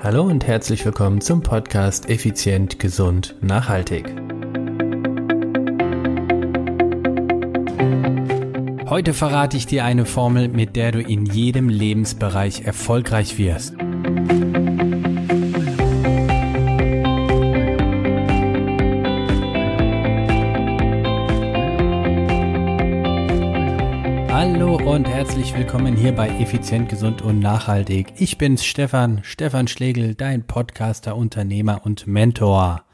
Hallo und herzlich willkommen zum Podcast Effizient, Gesund, Nachhaltig. Heute verrate ich dir eine Formel, mit der du in jedem Lebensbereich erfolgreich wirst. Hallo und herzlich willkommen hier bei Effizient, Gesund und Nachhaltig. Ich bin's Stefan, Stefan Schlegel, dein Podcaster, Unternehmer und Mentor.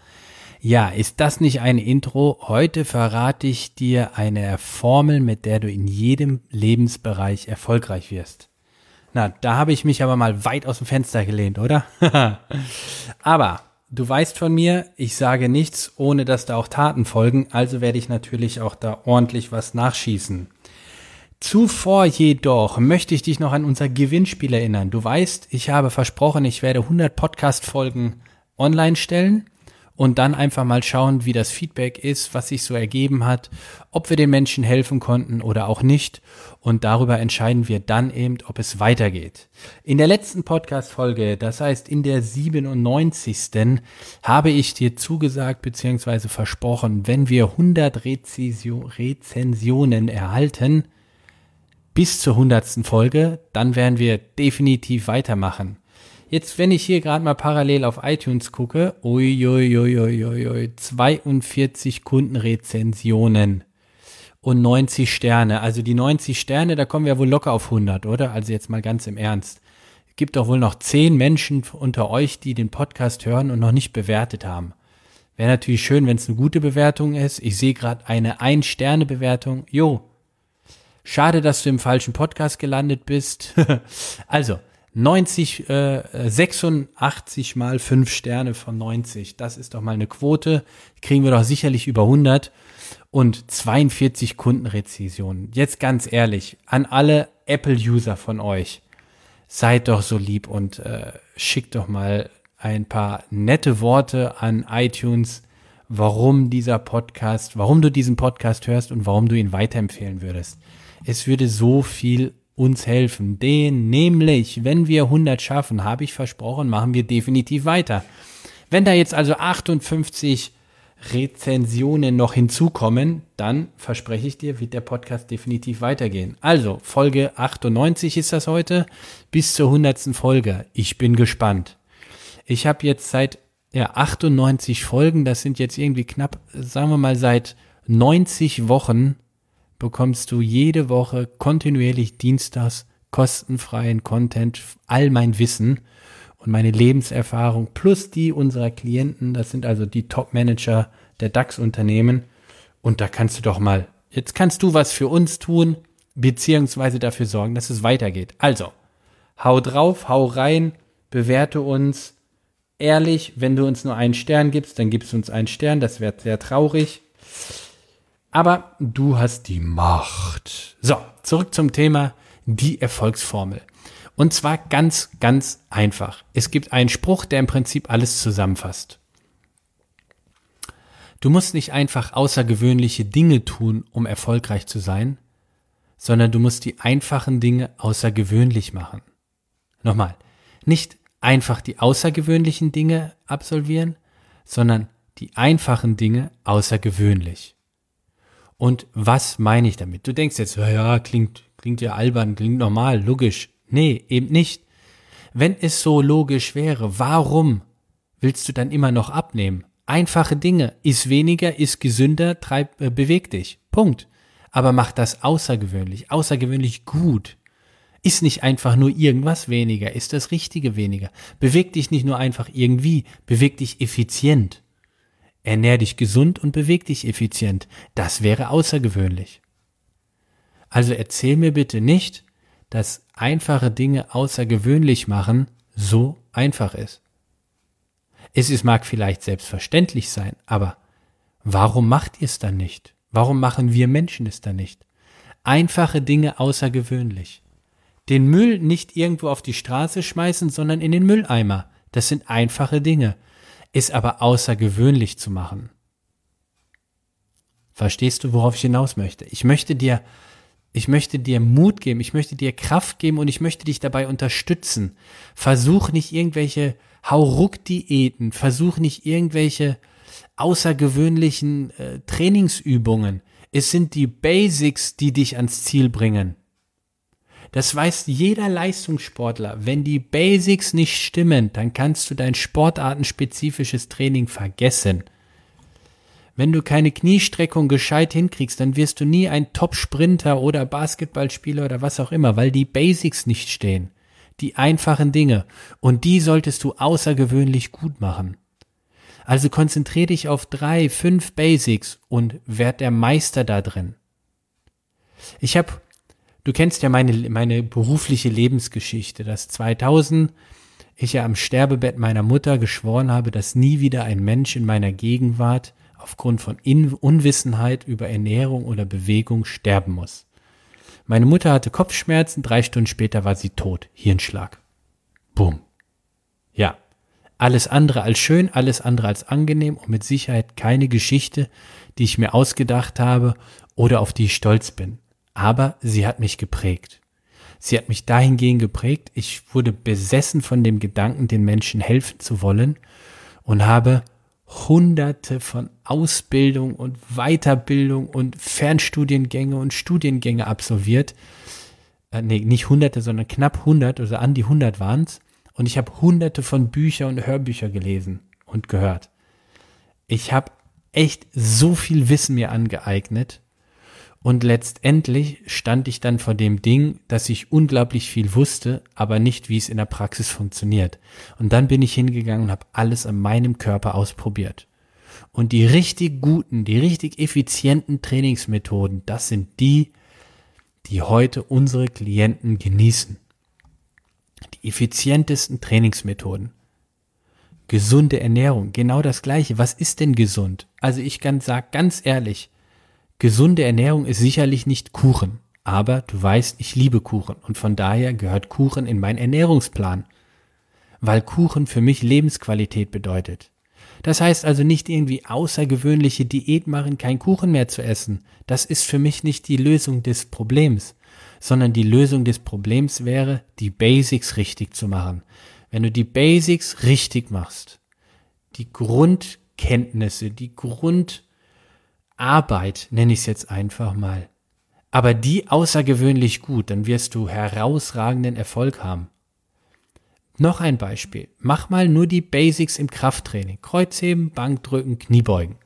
Ja, ist das nicht ein Intro? Heute verrate ich dir eine Formel, mit der du in jedem Lebensbereich erfolgreich wirst. Na, da habe ich mich aber mal weit aus dem Fenster gelehnt, oder? aber du weißt von mir, ich sage nichts, ohne dass da auch Taten folgen, also werde ich natürlich auch da ordentlich was nachschießen. Zuvor jedoch möchte ich dich noch an unser Gewinnspiel erinnern. Du weißt, ich habe versprochen, ich werde 100 Podcast-Folgen online stellen und dann einfach mal schauen, wie das Feedback ist, was sich so ergeben hat, ob wir den Menschen helfen konnten oder auch nicht. Und darüber entscheiden wir dann eben, ob es weitergeht. In der letzten Podcast-Folge, das heißt in der 97. habe ich dir zugesagt bzw. versprochen, wenn wir 100 Rezensionen erhalten, bis zur hundertsten Folge, dann werden wir definitiv weitermachen. Jetzt, wenn ich hier gerade mal parallel auf iTunes gucke, uiuiuiuiui, 42 Kundenrezensionen und 90 Sterne. Also die 90 Sterne, da kommen wir wohl locker auf 100, oder? Also jetzt mal ganz im Ernst. Es gibt doch wohl noch 10 Menschen unter euch, die den Podcast hören und noch nicht bewertet haben. Wäre natürlich schön, wenn es eine gute Bewertung ist. Ich sehe gerade eine Ein-Sterne-Bewertung. Jo, Schade, dass du im falschen Podcast gelandet bist. also, 90, äh, 86 mal 5 Sterne von 90. Das ist doch mal eine Quote. Kriegen wir doch sicherlich über 100. Und 42 Kundenrezensionen. Jetzt ganz ehrlich, an alle Apple-User von euch. Seid doch so lieb und äh, schickt doch mal ein paar nette Worte an iTunes, warum dieser Podcast, warum du diesen Podcast hörst und warum du ihn weiterempfehlen würdest. Es würde so viel uns helfen. Den nämlich, wenn wir 100 schaffen, habe ich versprochen, machen wir definitiv weiter. Wenn da jetzt also 58 Rezensionen noch hinzukommen, dann verspreche ich dir, wird der Podcast definitiv weitergehen. Also, Folge 98 ist das heute, bis zur 100. Folge. Ich bin gespannt. Ich habe jetzt seit ja, 98 Folgen, das sind jetzt irgendwie knapp, sagen wir mal, seit 90 Wochen bekommst du jede Woche kontinuierlich dienstags kostenfreien Content, all mein Wissen und meine Lebenserfahrung plus die unserer Klienten, das sind also die Top-Manager der DAX-Unternehmen. Und da kannst du doch mal, jetzt kannst du was für uns tun, beziehungsweise dafür sorgen, dass es weitergeht. Also, hau drauf, hau rein, bewerte uns ehrlich. Wenn du uns nur einen Stern gibst, dann gibst du uns einen Stern, das wäre sehr traurig. Aber du hast die Macht. So, zurück zum Thema die Erfolgsformel. Und zwar ganz, ganz einfach. Es gibt einen Spruch, der im Prinzip alles zusammenfasst. Du musst nicht einfach außergewöhnliche Dinge tun, um erfolgreich zu sein, sondern du musst die einfachen Dinge außergewöhnlich machen. Nochmal, nicht einfach die außergewöhnlichen Dinge absolvieren, sondern die einfachen Dinge außergewöhnlich. Und was meine ich damit? Du denkst jetzt, ja, ja, klingt, klingt ja albern, klingt normal, logisch. Nee, eben nicht. Wenn es so logisch wäre, warum willst du dann immer noch abnehmen? Einfache Dinge. Iss weniger, iss gesünder, treib, äh, beweg dich. Punkt. Aber mach das außergewöhnlich, außergewöhnlich gut. Ist nicht einfach nur irgendwas weniger, ist das Richtige weniger. Beweg dich nicht nur einfach irgendwie, beweg dich effizient. Ernähr dich gesund und beweg dich effizient. Das wäre außergewöhnlich. Also erzähl mir bitte nicht, dass einfache Dinge außergewöhnlich machen so einfach ist. Es ist, mag vielleicht selbstverständlich sein, aber warum macht ihr es dann nicht? Warum machen wir Menschen es dann nicht? Einfache Dinge außergewöhnlich. Den Müll nicht irgendwo auf die Straße schmeißen, sondern in den Mülleimer. Das sind einfache Dinge ist aber außergewöhnlich zu machen. Verstehst du, worauf ich hinaus möchte? Ich möchte dir Ich möchte dir Mut geben, ich möchte dir Kraft geben und ich möchte dich dabei unterstützen. Versuch nicht irgendwelche Hauruck-Diäten, versuch nicht irgendwelche außergewöhnlichen äh, Trainingsübungen. Es sind die Basics, die dich ans Ziel bringen. Das weiß jeder Leistungssportler. Wenn die Basics nicht stimmen, dann kannst du dein sportartenspezifisches Training vergessen. Wenn du keine Kniestreckung gescheit hinkriegst, dann wirst du nie ein Top-Sprinter oder Basketballspieler oder was auch immer, weil die Basics nicht stehen. Die einfachen Dinge. Und die solltest du außergewöhnlich gut machen. Also konzentriere dich auf drei, fünf Basics und werd der Meister da drin. Ich habe, du kennst ja meine, meine berufliche Lebensgeschichte, dass 2000 ich ja am Sterbebett meiner Mutter geschworen habe, dass nie wieder ein Mensch in meiner Gegenwart aufgrund von In Unwissenheit über Ernährung oder Bewegung sterben muss. Meine Mutter hatte Kopfschmerzen, drei Stunden später war sie tot. Hirnschlag. Bumm. Ja. Alles andere als schön, alles andere als angenehm und mit Sicherheit keine Geschichte, die ich mir ausgedacht habe oder auf die ich stolz bin. Aber sie hat mich geprägt. Sie hat mich dahingehend geprägt, ich wurde besessen von dem Gedanken, den Menschen helfen zu wollen und habe hunderte von Ausbildung und Weiterbildung und Fernstudiengänge und Studiengänge absolviert. Äh, nee, nicht hunderte, sondern knapp hundert, also an die hundert waren es. Und ich habe hunderte von Bücher und Hörbücher gelesen und gehört. Ich habe echt so viel Wissen mir angeeignet und letztendlich stand ich dann vor dem Ding, dass ich unglaublich viel wusste, aber nicht, wie es in der Praxis funktioniert. Und dann bin ich hingegangen und habe alles an meinem Körper ausprobiert. Und die richtig guten, die richtig effizienten Trainingsmethoden, das sind die, die heute unsere Klienten genießen. Die effizientesten Trainingsmethoden. Gesunde Ernährung, genau das gleiche. Was ist denn gesund? Also ich kann sagen, ganz ehrlich, Gesunde Ernährung ist sicherlich nicht Kuchen, aber du weißt, ich liebe Kuchen und von daher gehört Kuchen in meinen Ernährungsplan, weil Kuchen für mich Lebensqualität bedeutet. Das heißt also nicht irgendwie außergewöhnliche Diät machen, kein Kuchen mehr zu essen. Das ist für mich nicht die Lösung des Problems, sondern die Lösung des Problems wäre, die Basics richtig zu machen. Wenn du die Basics richtig machst, die Grundkenntnisse, die Grund Arbeit, nenne ich es jetzt einfach mal, aber die außergewöhnlich gut, dann wirst du herausragenden Erfolg haben. Noch ein Beispiel. Mach mal nur die Basics im Krafttraining. Kreuzheben, Bankdrücken, Kniebeugen.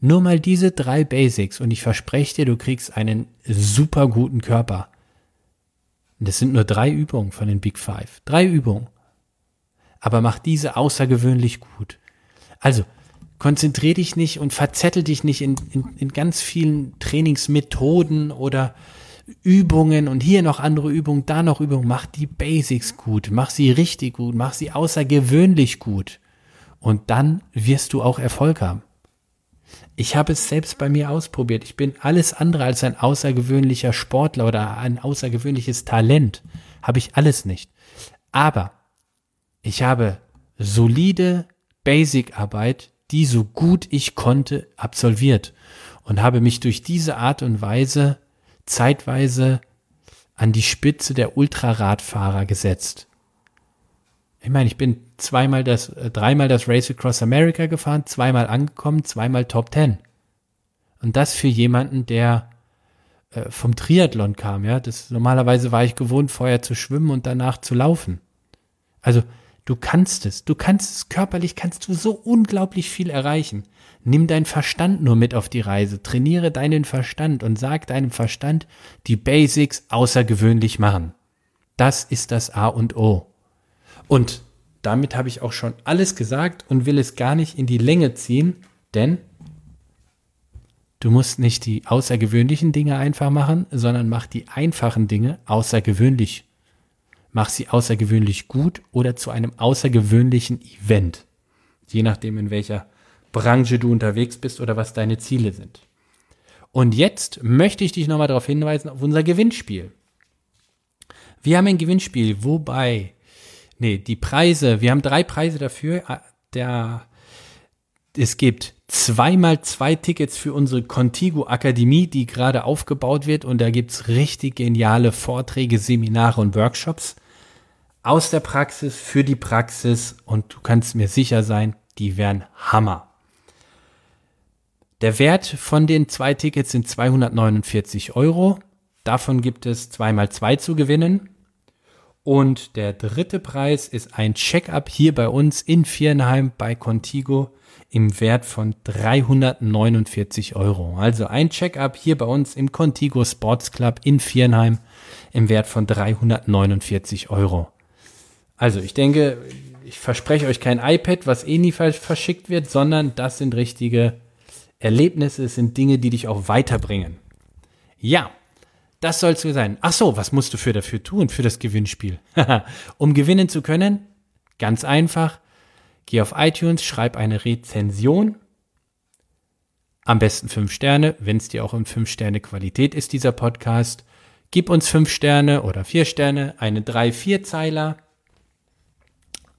Nur mal diese drei Basics und ich verspreche dir, du kriegst einen super guten Körper. Das sind nur drei Übungen von den Big Five. Drei Übungen. Aber mach diese außergewöhnlich gut. Also, konzentrier dich nicht und verzettel dich nicht in, in, in ganz vielen Trainingsmethoden oder Übungen und hier noch andere Übungen, da noch Übungen. Mach die Basics gut, mach sie richtig gut, mach sie außergewöhnlich gut. Und dann wirst du auch Erfolg haben. Ich habe es selbst bei mir ausprobiert. Ich bin alles andere als ein außergewöhnlicher Sportler oder ein außergewöhnliches Talent. Habe ich alles nicht. Aber ich habe solide Basic-Arbeit die so gut ich konnte absolviert und habe mich durch diese Art und Weise zeitweise an die Spitze der Ultraradfahrer gesetzt. Ich meine, ich bin zweimal das, äh, dreimal das Race Across America gefahren, zweimal angekommen, zweimal Top Ten. Und das für jemanden, der äh, vom Triathlon kam, ja. Das normalerweise war ich gewohnt, vorher zu schwimmen und danach zu laufen. Also Du kannst es, du kannst es körperlich, kannst du so unglaublich viel erreichen. Nimm deinen Verstand nur mit auf die Reise, trainiere deinen Verstand und sag deinem Verstand, die Basics außergewöhnlich machen. Das ist das A und O. Und damit habe ich auch schon alles gesagt und will es gar nicht in die Länge ziehen, denn du musst nicht die außergewöhnlichen Dinge einfach machen, sondern mach die einfachen Dinge außergewöhnlich mach sie außergewöhnlich gut oder zu einem außergewöhnlichen Event. Je nachdem, in welcher Branche du unterwegs bist oder was deine Ziele sind. Und jetzt möchte ich dich nochmal darauf hinweisen, auf unser Gewinnspiel. Wir haben ein Gewinnspiel, wobei, nee, die Preise, wir haben drei Preise dafür. Der, Es gibt zweimal zwei Tickets für unsere Contigo Akademie, die gerade aufgebaut wird. Und da gibt's richtig geniale Vorträge, Seminare und Workshops aus der Praxis für die Praxis. Und du kannst mir sicher sein, die werden Hammer. Der Wert von den zwei Tickets sind 249 Euro. Davon gibt es zweimal zwei zu gewinnen. Und der dritte Preis ist ein Check-up hier bei uns in Viernheim bei Contigo im Wert von 349 Euro. Also ein Check-up hier bei uns im Contigo Sports Club in Viernheim im Wert von 349 Euro. Also ich denke, ich verspreche euch kein iPad, was eh nie verschickt wird, sondern das sind richtige Erlebnisse, es sind Dinge, die dich auch weiterbringen. Ja, das soll es sein. Ach so, was musst du für dafür tun, für das Gewinnspiel? um gewinnen zu können, ganz einfach, geh auf iTunes, schreib eine Rezension. Am besten fünf Sterne, wenn es dir auch in fünf Sterne Qualität ist, dieser Podcast. Gib uns fünf Sterne oder vier Sterne, eine drei, vier Zeiler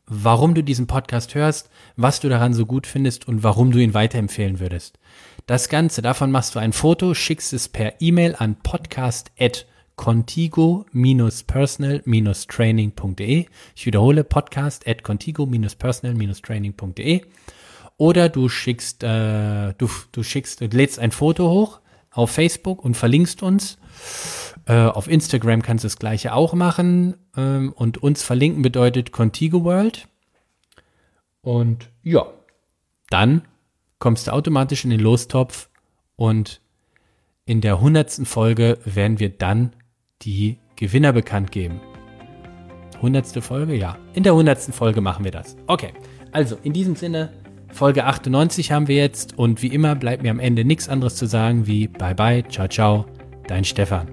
warum du diesen Podcast hörst, was du daran so gut findest und warum du ihn weiterempfehlen würdest. Das Ganze, davon machst du ein Foto, schickst es per E-Mail an podcast@contigo-personal-training.de. Ich wiederhole podcast at contigo-personal-training.de. Oder du schickst, äh, du, du schickst, lädst ein Foto hoch auf Facebook und verlinkst uns. Äh, auf Instagram kannst du das gleiche auch machen. Ähm, und uns verlinken bedeutet Contigo World. Und ja, dann kommst du automatisch in den Lostopf und in der hundertsten Folge werden wir dann die Gewinner bekannt geben. Hundertste Folge? Ja. In der hundertsten Folge machen wir das. Okay. Also, in diesem Sinne, Folge 98 haben wir jetzt und wie immer bleibt mir am Ende nichts anderes zu sagen wie Bye bye, ciao ciao, dein Stefan.